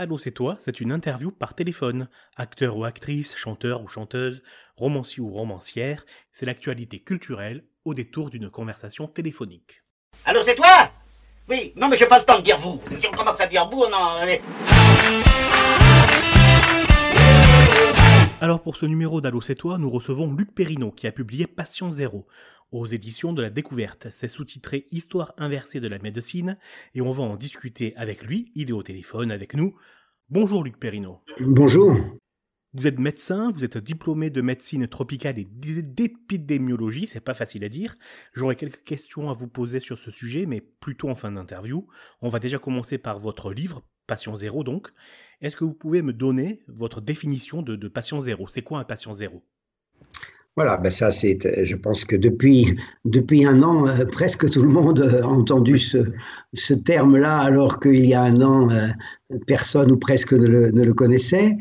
Allô, c'est toi, c'est une interview par téléphone. Acteur ou actrice, chanteur ou chanteuse, romancier ou romancière, c'est l'actualité culturelle au détour d'une conversation téléphonique. Allô, c'est toi? Oui, non, mais j'ai pas le temps de dire vous. Si on commence à dire vous, non. mais- Alors pour ce numéro d'Allô, c'est toi, nous recevons Luc Perrineau qui a publié Passion Zéro aux éditions de la Découverte. C'est sous-titré Histoire inversée de la médecine et on va en discuter avec lui. Il est au téléphone avec nous. Bonjour Luc Perrineau. Bonjour. Vous êtes médecin, vous êtes diplômé de médecine tropicale et d'é- d'épidémiologie, c'est pas facile à dire. J'aurais quelques questions à vous poser sur ce sujet, mais plutôt en fin d'interview. On va déjà commencer par votre livre, Patient Zéro donc. Est-ce que vous pouvez me donner votre définition de, de patient zéro? C'est quoi un patient zéro? Voilà, ben ça c'est, je pense que depuis, depuis un an, euh, presque tout le monde euh, a entendu ce, ce terme-là, alors qu'il y a un an, euh, personne ou presque ne le, ne le connaissait.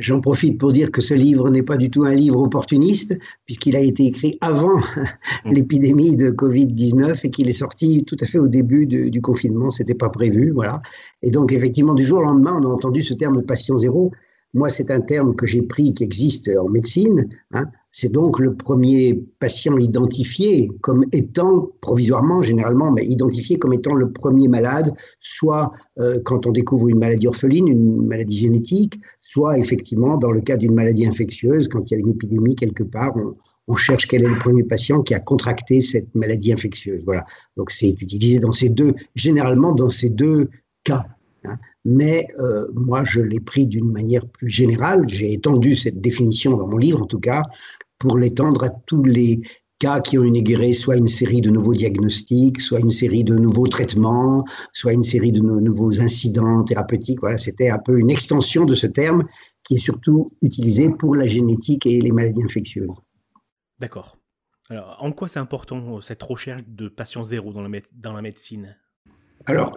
J'en profite pour dire que ce livre n'est pas du tout un livre opportuniste, puisqu'il a été écrit avant l'épidémie de Covid-19 et qu'il est sorti tout à fait au début de- du confinement, c'était pas prévu, voilà. Et donc effectivement, du jour au lendemain, on a entendu ce terme de patient zéro. Moi, c'est un terme que j'ai pris qui existe en médecine. hein. C'est donc le premier patient identifié comme étant, provisoirement généralement, mais identifié comme étant le premier malade, soit euh, quand on découvre une maladie orpheline, une maladie génétique, soit effectivement dans le cas d'une maladie infectieuse, quand il y a une épidémie quelque part, on, on cherche quel est le premier patient qui a contracté cette maladie infectieuse. Voilà. Donc c'est utilisé dans ces deux, généralement dans ces deux cas. Hein. Mais euh, moi, je l'ai pris d'une manière plus générale. J'ai étendu cette définition dans mon livre, en tout cas, pour l'étendre à tous les cas qui ont inauguré soit une série de nouveaux diagnostics, soit une série de nouveaux traitements, soit une série de no- nouveaux incidents thérapeutiques. Voilà, c'était un peu une extension de ce terme qui est surtout utilisé pour la génétique et les maladies infectieuses. D'accord. Alors, en quoi c'est important cette recherche de patient zéro dans la médecine? Alors,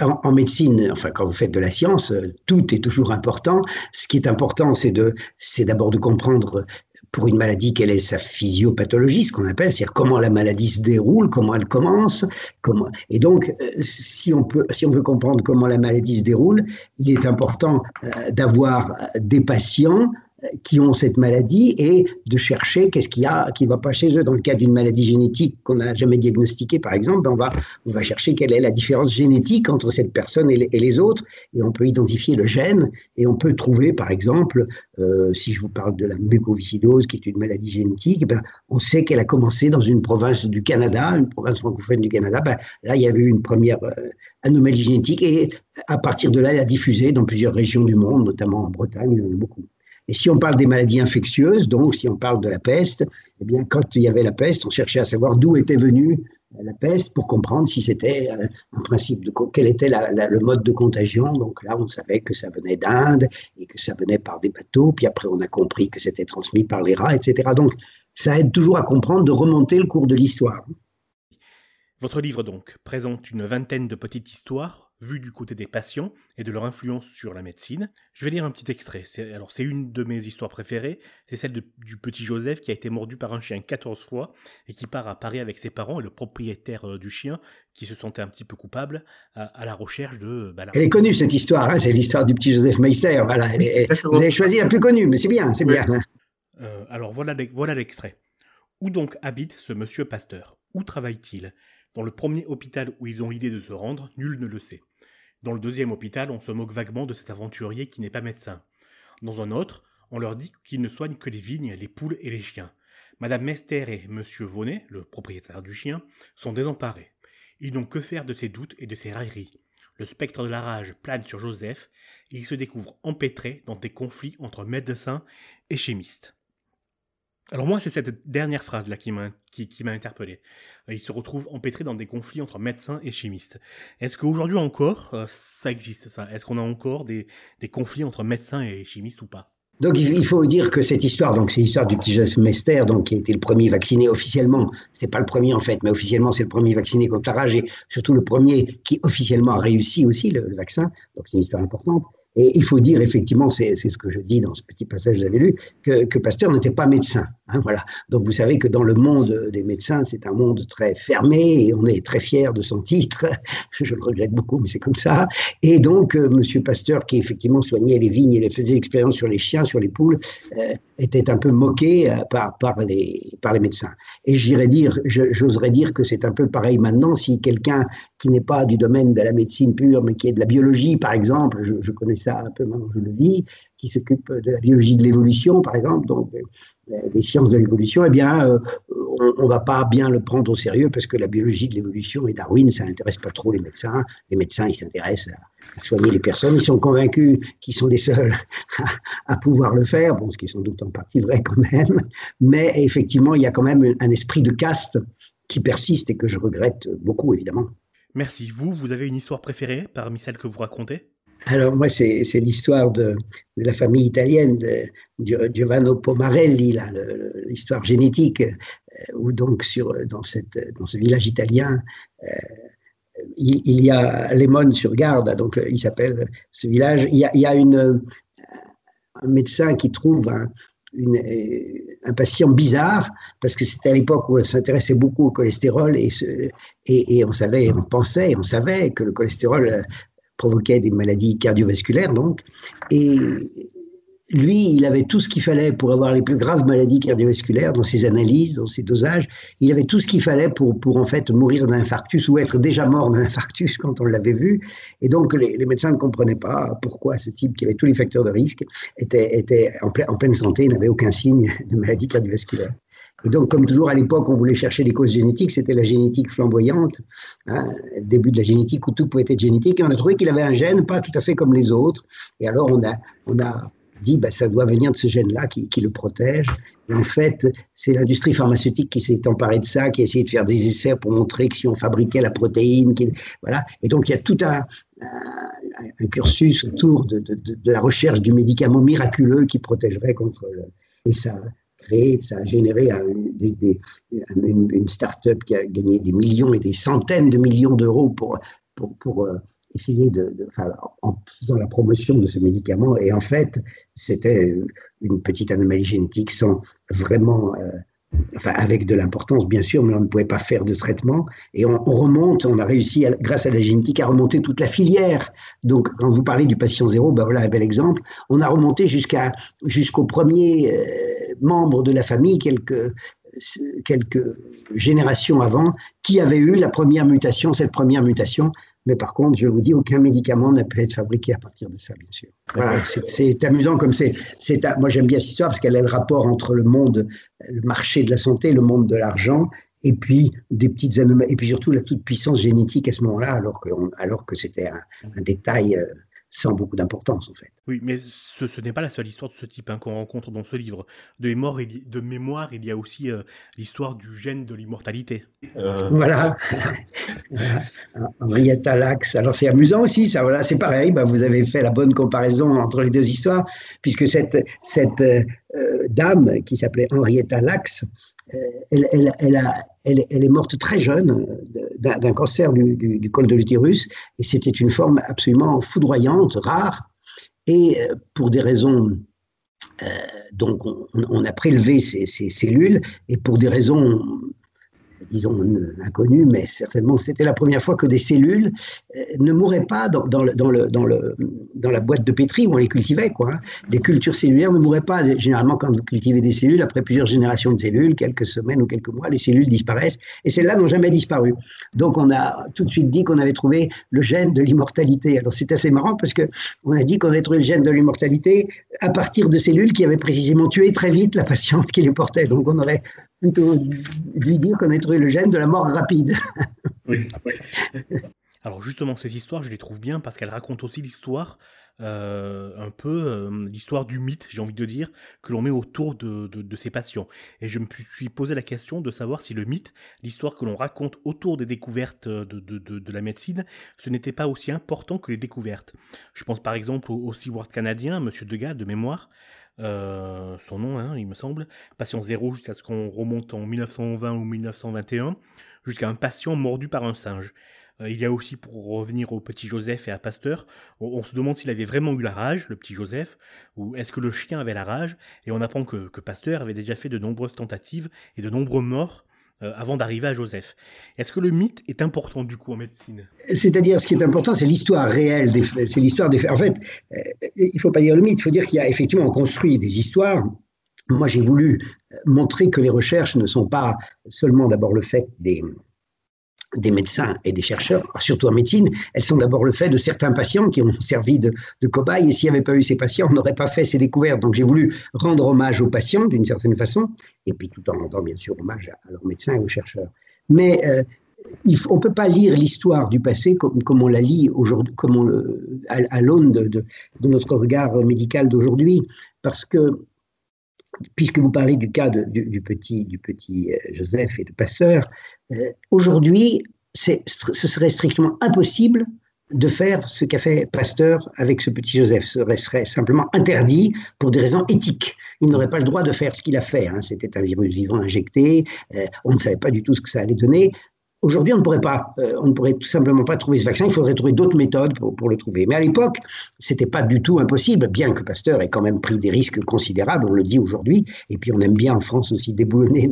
en, médecine, enfin, quand vous faites de la science, euh, tout est toujours important. Ce qui est important, c'est de, d'abord de comprendre euh, pour une maladie quelle est sa physiopathologie, ce qu'on appelle, c'est-à-dire comment la maladie se déroule, comment elle commence, comment. Et donc, euh, si on peut, si on veut comprendre comment la maladie se déroule, il est important d'avoir des patients qui ont cette maladie et de chercher qu'est-ce qu'il y a qui va pas chez eux. Dans le cas d'une maladie génétique qu'on n'a jamais diagnostiquée, par exemple, on va on va chercher quelle est la différence génétique entre cette personne et les, autres, et on peut identifier le gène, et on peut trouver, par exemple, euh, si je vous parle de la mucoviscidose, qui est une maladie génétique, ben, on sait qu'elle a commencé dans une province du Canada, une province francophone du Canada. Ben, là, il y avait eu une première euh, anomalie génétique, et à partir de là, elle a diffusé dans plusieurs régions du monde, notamment en Bretagne, il y en a beaucoup. Et si on parle des maladies infectieuses, donc si on parle de la peste, eh bien, quand il y avait la peste, on cherchait à savoir d'où était venue euh, la peste pour comprendre si c'était euh, un principe de quel était le mode de contagion. Donc là, on savait que ça venait d'Inde et que ça venait par des bateaux. Puis après, on a compris que c'était transmis par les rats, etc. Donc, ça aide toujours à comprendre de remonter le cours de l'histoire. Votre livre donc présente une vingtaine de petites histoires vues du côté des patients et de leur influence sur la médecine. Je vais lire un petit extrait. C'est, alors c'est une de mes histoires préférées, c'est celle de- du petit Joseph qui a été mordu par un chien 14 fois et qui part à Paris avec ses parents et le propriétaire euh, du chien qui se sentait un petit peu coupable à, à la recherche de... bah, la- Elle est connue, cette histoire. hein, c'est l'histoire du petit Joseph Meister. Voilà, est- vous avez choisi la plus connue, mais c'est bien, c'est bien. hein. Euh, alors voilà l'extrait. Où donc habite ce monsieur Pasteur? Où travaille-t-il? Dans le premier hôpital où ils ont l'idée de se rendre, nul ne le sait. Dans le deuxième hôpital, on se moque vaguement de cet aventurier qui n'est pas médecin. Dans un autre, on leur dit qu'il ne soigne que les vignes, les poules et les chiens. Madame Mester et monsieur Vonnet, le propriétaire du chien, sont désemparés. Ils n'ont que faire de ses doutes et de ses railleries. Le spectre de la rage plane sur Joseph et il se découvre empêtré dans des conflits entre médecins et chimistes. Alors moi, c'est cette dernière phrase-là qui m'a qui, interpellé. Euh, Il se retrouve empêtré dans des conflits entre médecins et chimistes. Est-ce qu'aujourd'hui encore, euh, ça existe ça? Est-ce qu'on a encore des, des conflits entre médecins et chimistes ou pas? Donc il faut dire que cette histoire, donc c'est l'histoire du petit Joseph Mester, donc qui a été le premier vacciné officiellement. C'est pas le premier en fait, mais officiellement c'est le premier vacciné contre la rage et surtout le premier qui officiellement a réussi aussi le, le vaccin. Donc c'est une histoire importante. Et il faut dire, effectivement, c'est ce que je dis dans ce petit passage que j'avais lu, que, Pasteur n'était pas médecin. Hein, voilà. Donc vous savez que dans le monde des médecins, c'est un monde très fermé et on est très fier de son titre. Je le regrette beaucoup, mais c'est comme ça. Et donc, euh, Monsieur Pasteur, qui effectivement soignait les vignes et faisait l'expérience sur les chiens, sur les poules, euh, était un peu moqué euh, par, par, les, par les médecins. Et j'irais dire, j'oserais dire que c'est un peu pareil maintenant si quelqu'un qui n'est pas du domaine de la médecine pure, mais qui est de la biologie, par exemple, je, connais ça un peu maintenant, je le vis, qui s'occupe de la biologie de l'évolution, par exemple, donc euh, des sciences de l'évolution, eh bien, euh, on ne va pas bien le prendre au sérieux parce que la biologie de l'évolution et Darwin, ça n'intéresse pas trop les médecins. Les médecins, ils s'intéressent à, soigner les personnes. Ils sont convaincus qu'ils sont les seuls à, pouvoir le faire, bon, ce qui est sans doute en partie vrai quand même. Mais effectivement, il y a quand même un esprit de caste qui persiste et que je regrette beaucoup, évidemment. Merci. Vous, vous avez une histoire préférée parmi celles que vous racontez? Alors moi, c'est l'histoire de, de, la famille italienne de, Giovanni Pomarelli, l'histoire génétique, euh, où donc sur, dans, cette, dans ce village italien, euh, il, y a Lemon sur Garde, donc il s'appelle ce village. Il y a, il y a une, un médecin qui trouve un, une, un patient bizarre, parce que c'était à l'époque où on s'intéressait beaucoup au cholestérol et, et, et, on savait, on pensait, on savait que le cholestérol provoquait des maladies cardiovasculaires, donc. Et lui, il avait tout ce qu'il fallait pour avoir les plus graves maladies cardiovasculaires dans ses analyses, dans ses dosages. Il avait tout ce qu'il fallait pour, pour en fait mourir d'un infarctus ou être déjà mort d'un infarctus quand on l'avait vu. Et donc, les, médecins ne comprenaient pas pourquoi ce type qui avait tous les facteurs de risque était, était en, en pleine santé, n'avait aucun signe de maladie cardiovasculaire. Et donc, comme toujours à l'époque, on voulait chercher les causes génétiques, c'était la génétique flamboyante, hein, le début de la génétique où tout pouvait être génétique, et on a trouvé qu'il avait un gène pas tout à fait comme les autres. Et alors, on a, on a dit, bah, ça doit venir de ce gène-là qui, qui, le protège. Et en fait, c'est l'industrie pharmaceutique qui s'est emparée de ça, qui a essayé de faire des essais pour montrer que si on fabriquait la protéine, qui, voilà. Et donc, il y a tout un, cursus autour de, de, de, la recherche du médicament miraculeux qui protégerait contre. Et ça, ça a généré une, start-up qui a gagné des millions et des centaines de millions d'euros pour, pour, euh, essayer de, en faisant la promotion de ce médicament. Et en fait, c'était une petite anomalie génétique sans vraiment euh, enfin avec de l'importance bien sûr, mais on ne pouvait pas faire de traitement. Et on, remonte, on a réussi, grâce à la génétique, à remonter toute la filière. Donc, quand vous parlez du patient zéro, ben voilà un bel exemple. On a remonté jusqu'à jusqu'au premier euh, membre de la famille, quelques quelques générations avant, qui avait eu la première mutation, cette première mutation, mais par contre, je vous dis, aucun médicament n'a pu être fabriqué à partir de ça, bien sûr. Voilà, c'est amusant comme c'est. Moi, j'aime bien cette histoire parce qu'elle a le rapport entre le monde, le marché de la santé, le monde de l'argent, et puis des petites anomalies, et puis surtout la toute puissance génétique à ce moment-là, alors que, alors que c'était un, un, détail euh, sans beaucoup d'importance en fait. Oui, mais ce, ce n'est pas la seule histoire de ce type hein, qu'on rencontre dans ce livre. De mémoire, il, de mémoire, il y a aussi euh, l'histoire du gène de l'immortalité. Euh... Voilà. Henrietta Lacks. Alors c'est amusant aussi, ça. Voilà, c'est pareil. Bah, vous avez fait la bonne comparaison entre les deux histoires, puisque cette, cette euh, dame qui s'appelait Henrietta Lacks, euh, elle, elle, est morte très jeune euh, d'un cancer du, col de l'utérus, et c'était une forme absolument foudroyante, rare, et euh, pour des raisons euh, donc on, a prélevé ces, cellules et pour des raisons disons, inconnu, mais certainement c'était la première fois que des cellules euh, ne mouraient pas dans, la boîte de pétri où on les cultivait. Quoi. Hein. Les cultures cellulaires ne mouraient pas. Généralement, quand vous cultivez des cellules, après plusieurs générations de cellules, quelques semaines ou quelques mois, les cellules disparaissent. Et celles-là n'ont jamais disparu. Donc, on a tout de suite dit qu'on avait trouvé le gène de l'immortalité. Alors, c'est assez marrant parce qu'on a dit qu'on avait trouvé le gène de l'immortalité à partir de cellules qui avaient précisément tué très vite la patiente qui les portait. Donc, on aurait plutôt lui dire qu'on a trouvé le gène de la mort rapide. oui. Alors justement, ces histoires, je les trouve bien parce qu'elles racontent aussi l'histoire, euh, un peu euh, l'histoire du mythe, j'ai envie de dire, que l'on met autour de, de, de, ces patients. Et je me suis posé la question de savoir si le mythe, l'histoire que l'on raconte autour des découvertes de, de, de la médecine, ce n'était pas aussi important que les découvertes. Je pense par exemple au, au Seaward canadien, Monsieur Degas, de mémoire, euh, son nom, hein, il me semble, patient zéro jusqu'à ce qu'on remonte en 1920 ou 1921, jusqu'à un patient mordu par un singe. Euh, il y a aussi, pour revenir au petit Joseph et à Pasteur, on, se demande s'il avait vraiment eu la rage, le petit Joseph, ou est-ce que le chien avait la rage, et on apprend que, que Pasteur avait déjà fait de nombreuses tentatives et de nombreux morts euh, avant d'arriver à Joseph. Est-ce que le mythe est important du coup en médecine? C'est-à-dire, ce qui est important, c'est l'histoire réelle, c'est l'histoire des faits. En fait, euh, il ne faut pas dire le mythe, il faut dire qu'il y a effectivement construit des histoires. Moi, j'ai voulu montrer que les recherches ne sont pas seulement d'abord le fait des, des médecins et des chercheurs, surtout en médecine, elles sont d'abord le fait de certains patients qui ont servi de, cobayes. Et s'il n'y avait pas eu ces patients, on n'aurait pas fait ces découvertes. Donc j'ai voulu rendre hommage aux patients d'une certaine façon, et puis tout en rendant bien sûr hommage à, leurs médecins et aux chercheurs. Mais euh, on ne peut pas lire l'histoire du passé comme, on la lit aujourd'hui, on à, l'aune de, de, notre regard médical d'aujourd'hui, parce que puisque vous parlez du cas du, petit, du petit euh, Joseph et de Pasteur, euh, aujourd'hui, ce serait strictement impossible de faire ce qu'a fait Pasteur avec ce petit Joseph. Ce serait simplement interdit pour des raisons éthiques. Il n'aurait pas le droit de faire ce qu'il a fait. Hein. C'était un virus vivant injecté. Euh, on ne savait pas du tout ce que ça allait donner. Aujourd'hui, on ne pourrait pas, euh, on ne pourrait tout simplement pas trouver ce vaccin. Il faudrait trouver d'autres méthodes pour, le trouver. Mais à l'époque, c'était pas du tout impossible, bien que Pasteur ait quand même pris des risques considérables. On le dit aujourd'hui. Et puis, on aime bien en France aussi déboulonner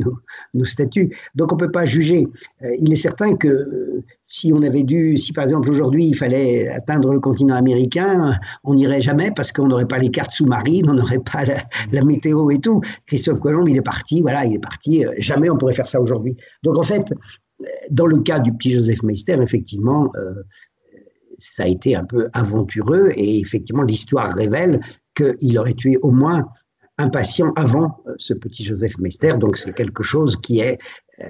nos, statuts. Donc, on peut pas juger. Euh, il est certain que euh, si on avait dû, si par exemple aujourd'hui il fallait atteindre le continent américain, on n'irait jamais parce qu'on n'aurait pas les cartes sous-marines, on n'aurait pas la, la, météo et tout. Christophe Colomb, il est parti, voilà, il est parti. Jamais on pourrait faire ça aujourd'hui. Donc en fait, dans le cas du petit Joseph Meister, effectivement, euh, ça a été un peu aventureux et effectivement, l'histoire révèle qu'il aurait tué au moins un patient avant euh, ce petit Joseph Meister. Donc, c'est quelque chose qui est, euh,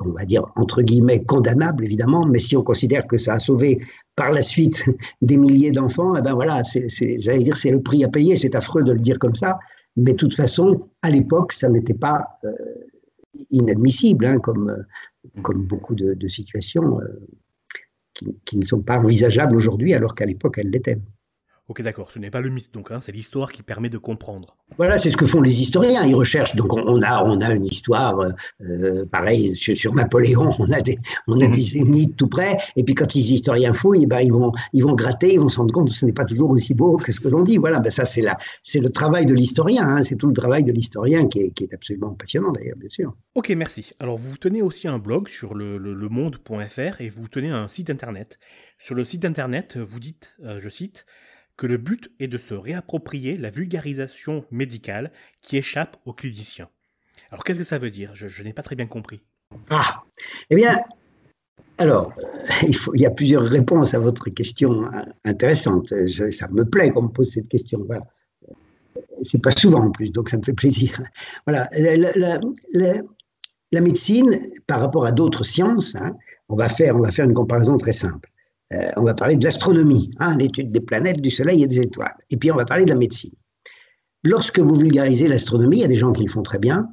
on va dire, entre guillemets, condamnable, évidemment, mais si on considère que ça a sauvé par la suite des milliers d'enfants, eh ben voilà, j'allais dire, c'est le prix à payer. C'est affreux de le dire comme ça, mais de toute façon, à l'époque, ça n'était pas inadmissible, hein, comme, comme beaucoup de, situations euh, qui, ne sont pas envisageables aujourd'hui alors qu'à l'époque elles l'étaient. Ok, d'accord. Ce n'est pas le mythe, donc, hein, c'est l'histoire qui permet de comprendre. Voilà, c'est ce que font les historiens. Ils recherchent. Donc, on a, on a une histoire, euh, euh, pareil, sur, Napoléon, on a, des, on a mhm. des mythes tout près. Et puis, quand les historiens fouillent, eh ben, ils, vont, ils vont gratter, ils vont se rendre compte que ce n'est pas toujours aussi beau que ce que l'on dit. Voilà, ben, ça, c'est, c'est le travail de l'historien. Hein. C'est tout le travail de l'historien qui est, qui est absolument passionnant, d'ailleurs, bien sûr. Ok, merci. Alors, vous tenez aussi un blog sur le, le, monde.fr et vous tenez un site internet. Sur le site internet, vous dites, je cite, que le but est de se réapproprier la vulgarisation médicale qui échappe aux cliniciens. Alors qu'est-ce que ça veut dire? Je, n'ai pas très bien compris. Ah, eh bien, alors, il, y a plusieurs réponses à votre question intéressante. ça me plaît qu'on me pose cette question. Voilà. C'est pas souvent en plus, donc ça me fait plaisir. Voilà, la, la, médecine, par rapport à d'autres sciences, hein, on, va faire, on va faire une comparaison très simple. Euh, on va parler de l'astronomie, hein, l'étude des planètes, du Soleil et des étoiles. Et puis on va parler de la médecine. Lorsque vous vulgarisez l'astronomie, il y a des gens qui le font très bien.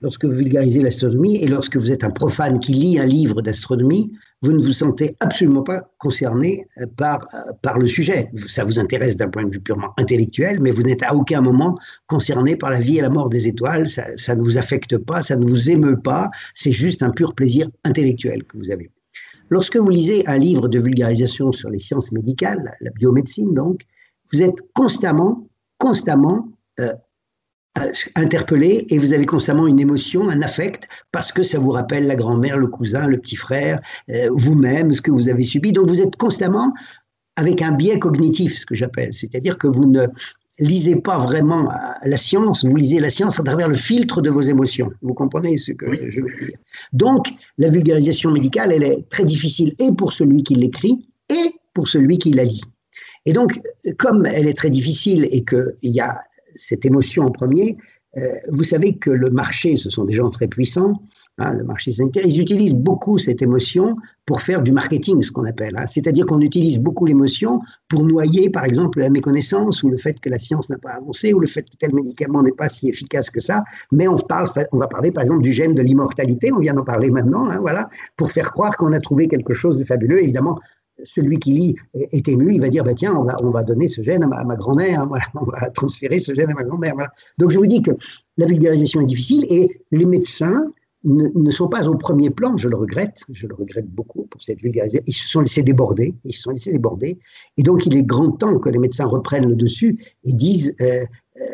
Lorsque vous vulgarisez l'astronomie et lorsque vous êtes un profane qui lit un livre d'astronomie, vous ne vous sentez absolument pas concerné euh, par, euh, par le sujet. Ça vous intéresse d'un point de vue purement intellectuel, mais vous n'êtes à aucun moment concerné par la vie et la mort des étoiles. Ça, ça ne vous affecte pas, ça ne vous émeut pas. C'est juste un pur plaisir intellectuel que vous avez. Lorsque vous lisez un livre de vulgarisation sur les sciences médicales, la biomédecine donc, vous êtes constamment, constamment euh, euh, interpellé et vous avez constamment une émotion, un affect, parce que ça vous rappelle la grand-mère, le cousin, le petit frère, euh, vous-même, ce que vous avez subi. Donc vous êtes constamment avec un biais cognitif, ce que j'appelle, c'est-à-dire que vous ne lisez pas vraiment la science, vous lisez la science à travers le filtre de vos émotions. Vous comprenez ce que je veux dire Donc, la vulgarisation médicale, elle est très difficile et pour celui qui l'écrit et pour celui qui la lit. Et donc, comme elle est très difficile et qu'il y a cette émotion en premier, euh, vous savez que le marché, ce sont des gens très puissants, Hein, le marché sanitaire, ils utilisent beaucoup cette émotion pour faire du marketing, ce qu'on appelle. Hein. C'est-à-dire qu'on utilise beaucoup l'émotion pour noyer, par exemple, la méconnaissance ou le fait que la science n'a pas avancé ou le fait que tel médicament n'est pas si efficace que ça. Mais on, parle, on va parler, par exemple, du gène de l'immortalité, on vient d'en parler maintenant, hein, voilà, pour faire croire qu'on a trouvé quelque chose de fabuleux. Évidemment, celui qui lit est ému, il va dire bah, tiens, on va, on va donner ce gène à ma, grand-mère, on va transférer ce gène à ma grand-mère. Donc je vous dis que la vulgarisation est difficile et les médecins ne, sont pas au premier plan, je le regrette, je le regrette beaucoup pour cette vulgarisation. Ils se sont laissés déborder, ils se sont laissés déborder, et donc il est grand temps que les médecins reprennent le dessus et disent euh, euh,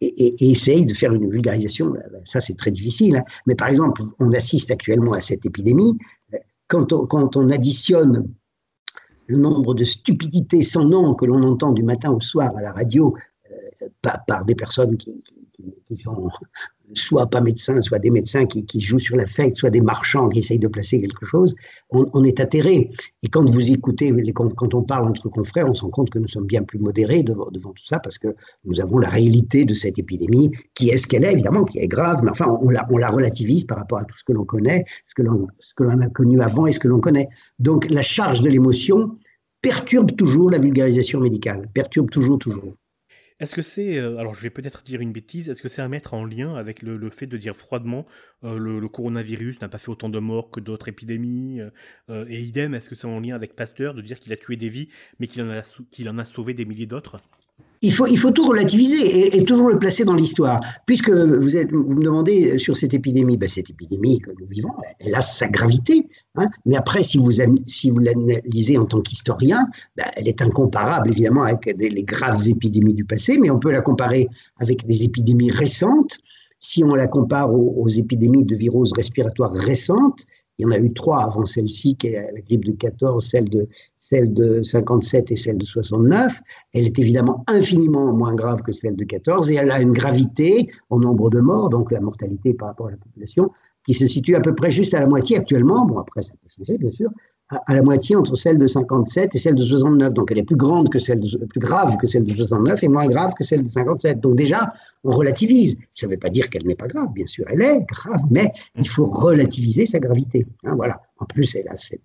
et, essayent de faire une vulgarisation. Ça, c'est très difficile. Hein. Mais par exemple, on assiste actuellement à cette épidémie. Quand on, additionne le nombre de stupidités sans nom que l'on entend du matin au soir à la radio euh, par, des personnes qui, qui, qui, sont soit pas médecins, soit des médecins qui, jouent sur l'affect, soit des marchands qui essayent de placer quelque chose, on, est atterré. Et quand vous écoutez, quand on parle entre confrères, on se rend compte que nous sommes bien plus modérés devant, tout ça parce que nous avons la réalité de cette épidémie, qui est ce qu'elle est, évidemment, qui est grave, mais enfin, on la relativise par rapport à tout ce que l'on connaît, ce que l'on a connu avant et ce que l'on connaît. Donc la charge de l'émotion perturbe toujours la vulgarisation médicale, perturbe toujours, toujours. Est-ce que c'est, euh, alors je vais peut-être dire une bêtise, est-ce que c'est à mettre en lien avec le, fait de dire froidement euh, le, coronavirus n'a pas fait autant de morts que d'autres épidémies euh, Et idem, est-ce que c'est en lien avec Pasteur de dire qu'il a tué des vies, mais qu'il en, a, qu'il en a sauvé des milliers d'autres? Il faut, tout relativiser et, toujours le placer dans l'histoire. Puisque vous, me demandez sur cette épidémie, ben cette épidémie que nous vivons, elle a sa gravité. Hein. mais après, si vous, si vous l'analysez en tant qu'historien, ben elle est incomparable évidemment avec les graves épidémies du passé, mais on peut la comparer avec des épidémies récentes. Si on la compare aux, aux épidémies de virus respiratoires récentes, il y en a eu trois avant celle-ci, qui est la grippe de 14, celle de, celle de 57 et celle de 69. Elle est évidemment infiniment moins grave que celle de 14 et elle a une gravité en nombre de morts, donc la mortalité par rapport à la population, qui se situe à peu près juste à la moitié actuellement. Bon, après, ça peut changer, bien sûr, à, la moitié entre celle de 57 et celle de 69. Donc elle est plus grande que celle de, plus grave que celle de 69 et moins grave que celle de 57. Donc déjà, on relativise. Ça ne veut pas dire qu'elle n'est pas grave, bien sûr, elle est grave, mais il faut relativiser sa gravité. Hein, voilà. En plus, elle a cette,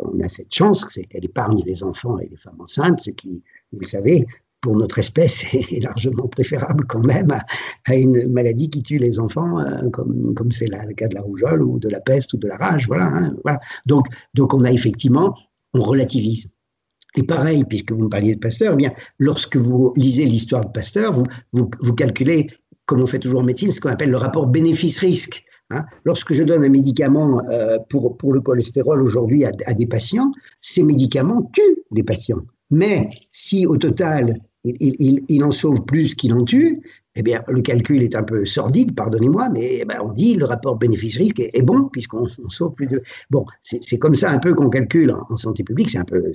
on a cette chance, c'est qu'elle épargne les enfants et les femmes enceintes, ce qui, vous le savez, pour notre espèce est largement préférable quand même à, une maladie qui tue les enfants, euh, comme comme c'est le cas de la rougeole ou de la peste ou de la rage. Voilà, hein, voilà. Donc, donc on a effectivement, on relativise. Et pareil, puisque vous me parliez de Pasteur, eh bien, lorsque vous lisez l'histoire de Pasteur, vous, vous, vous, calculez, comme on fait toujours en médecine, ce qu'on appelle le rapport bénéfice-risque. Hein. Lorsque je donne un médicament euh, pour, pour le cholestérol aujourd'hui à, à, des patients, ces médicaments tuent des patients. Mais si au total, il, en sauve plus qu'il en tue, eh bien, le calcul est un peu sordide, pardonnez-moi, mais eh ben, on dit le rapport bénéfice-risque est, bon, puisqu'on sauve plus de. Bon, c'est comme ça un peu qu'on calcule en, santé publique, c'est un, peu,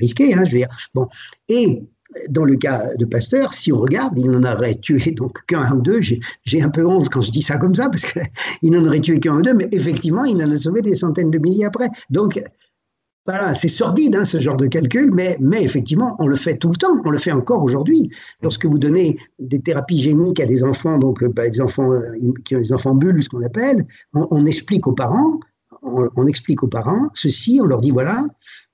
risqué, hein, je veux dire. Bon, et dans le cas de Pasteur, si on regarde, il n'en aurait tué donc qu'un ou deux. J'ai un peu honte quand je dis ça comme ça, parce qu'il n'en aurait tué qu'un ou deux, mais effectivement, il en a sauvé des centaines de milliers après. Donc, voilà, c'est sordide hein, ce genre de calcul, mais, effectivement, on le fait tout le temps, on le fait encore aujourd'hui. Lorsque vous donnez des thérapies géniques à des enfants, donc euh, bah, des enfants euh, qui ont des enfants bulles, ce qu'on appelle, on, explique aux parents, on, explique aux parents ceci, on leur dit voilà,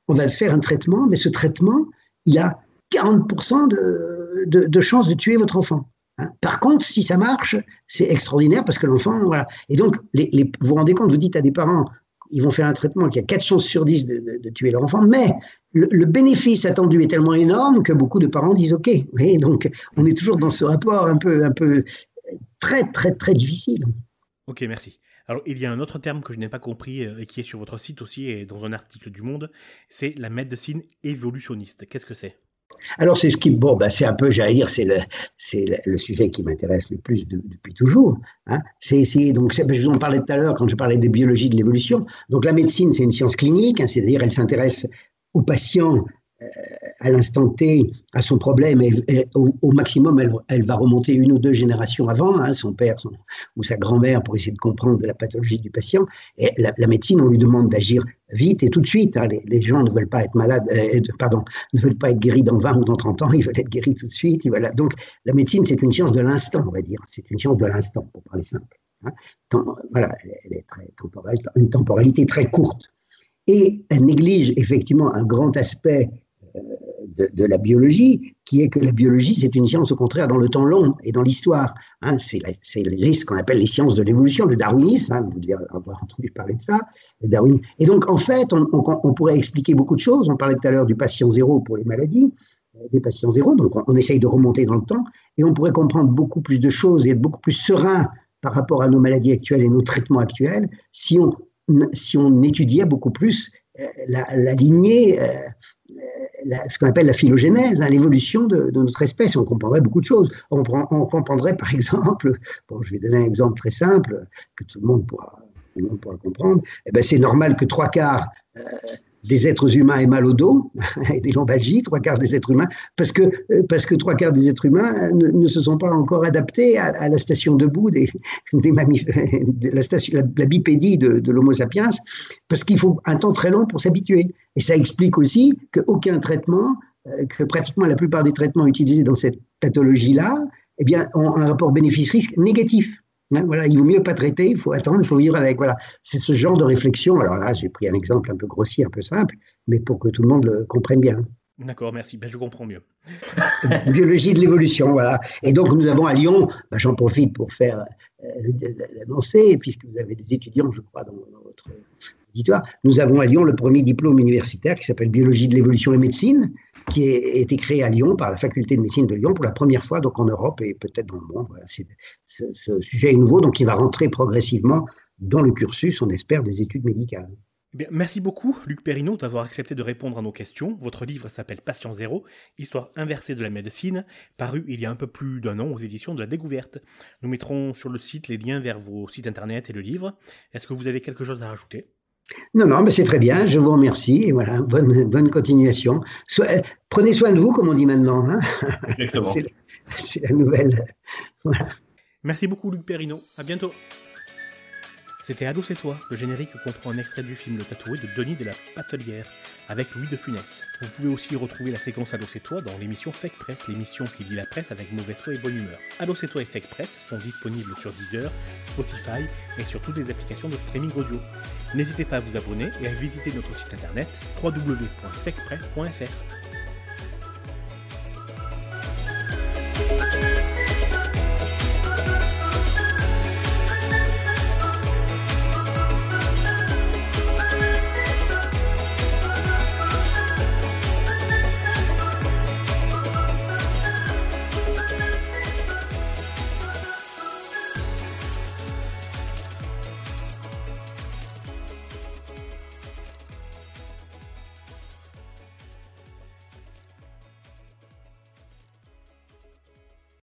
on va faire un traitement, mais ce traitement, il a 40% de, de, chances de tuer votre enfant. Hein. Par contre, si ça marche, c'est extraordinaire parce que l'enfant, voilà. Et donc, vous vous rendez compte, vous dites à des parents, ils vont faire un traitement qui a 4 chances sur 10 de, tuer leur enfant, mais le, bénéfice attendu est tellement énorme que beaucoup de parents disent OK. donc, on est toujours dans ce rapport un peu, un peu très, très, très difficile. Ok, merci. Alors, il y a un autre terme que je n'ai pas compris euh, et qui est sur votre site aussi et dans un article du Monde, c'est la médecine évolutionniste. Qu'est-ce que c'est? Alors c'est ce qui, bon, ben, c'est un peu, j'allais dire, c'est le, sujet qui m'intéresse le plus depuis toujours. Hein. C'est essayer, donc, ben, je vous en parlais tout à l'heure quand je parlais des biologies de l'évolution. Donc la médecine, c'est une science clinique, hein, c'est-à-dire elle s'intéresse aux patients à l'instant T à son problème, et, au, maximum, elle, va remonter une ou deux générations avant, hein, son père ou sa grand-mère, pour essayer de comprendre la pathologie du patient. La, médecine, on lui demande d'agir vite et tout de suite. Hein. Les, gens ne veulent pas être malades, euh, pardon, ne veulent pas être guéris dans 20 ou dans 30 ans, ils veulent être guéris tout de suite. Donc la médecine, c'est une science de l'instant, on va dire. C'est une science de l'instant, pour parler simple. Hein. voilà, elle est très temporelle, une temporalité très courte. Et elle néglige effectivement un grand aspect de, la biologie, qui est que la biologie, c'est une science au contraire dans le temps long et dans l'histoire. Hein, c'est ce qu'on appelle les sciences de l'évolution, le darwinisme, hein, vous devez avoir entendu parler de ça. Et donc, en fait, on, pourrait expliquer beaucoup de choses. On parlait tout à l'heure du patient zéro pour les maladies, euh, des patients zéro, donc on, essaye de remonter dans le temps, et on pourrait comprendre beaucoup plus de choses et être beaucoup plus serein par rapport à nos maladies actuelles et nos traitements actuels si on, si on étudiait beaucoup plus euh, la, lignée, euh, euh, ce qu'on appelle la phylogénèse, hein, l'évolution de, notre espèce. On comprendrait beaucoup de choses. On, comprendrait par exemple, bon, je vais donner un exemple très simple que tout le monde pourra, comprendre. Eh ben, c'est normal que trois quarts des êtres humains aient mal au dos, et des lombalgies, trois quarts des êtres humains, parce que, euh, trois quarts des êtres humains ne, se sont pas encore adaptés à, la station debout des, de la, bipédie de, de l'Homo sapiens, parce qu'il faut un temps très long pour s'habituer. Et ça explique aussi qu'aucun traitement, euh, que pratiquement la plupart des traitements utilisés dans cette pathologie-là, eh bien, ont un rapport bénéfice-risque négatif. Hein, voilà, il vaut mieux pas traiter, il faut attendre, il faut vivre avec. Voilà, c'est ce genre de réflexion. Alors là, j'ai pris un exemple un peu grossier, un peu simple, mais pour que tout le monde le comprenne bien. D'accord, merci. Ben, je comprends mieux. Biologie de l'évolution, voilà. Et donc, nous avons à Lyon, ben, j'en profite pour faire euh, l'annoncer, puisque vous avez des étudiants, je crois, dans, dans votre éditoire. Nous avons à Lyon le premier diplôme universitaire qui s'appelle Biologie de l'évolution et médecine, qui a été créé à Lyon par la faculté de médecine de Lyon pour la première fois donc en Europe et peut-être dans le monde. ce, sujet est nouveau, donc il va rentrer progressivement dans le cursus, on espère, des études médicales. Eh merci beaucoup, Luc Perrineau, d'avoir accepté de répondre à nos questions. Votre livre s'appelle Patient Zéro, Histoire inversée de la médecine, paru il y a un peu plus d'un an aux éditions de la Découverte. Nous mettrons sur le site les liens vers vos sites internet et le livre. Est-ce que vous avez quelque chose à rajouter non, non, mais c'est très bien, je vous remercie, et voilà, bonne, bonne continuation. Euh, prenez soin de vous, comme on dit maintenant. Hein Exactement. c'est la nouvelle. Merci beaucoup, Luc Perrino. À bientôt. C'était Ado c'est toi, le générique comprend un extrait du film Le Tatoué de Denis de la Patelière, avec Louis de Funès. Vous pouvez aussi retrouver la séquence Ado c'est toi dans l'émission Fake Press, l'émission qui lit la presse avec mauvaise foi et bonne humeur. Ado c'est toi et Fake Press sont disponibles sur Deezer, Spotify et sur toutes les applications de streaming audio. N'hésitez pas à vous abonner et à visiter notre site internet www.fakepress.fr.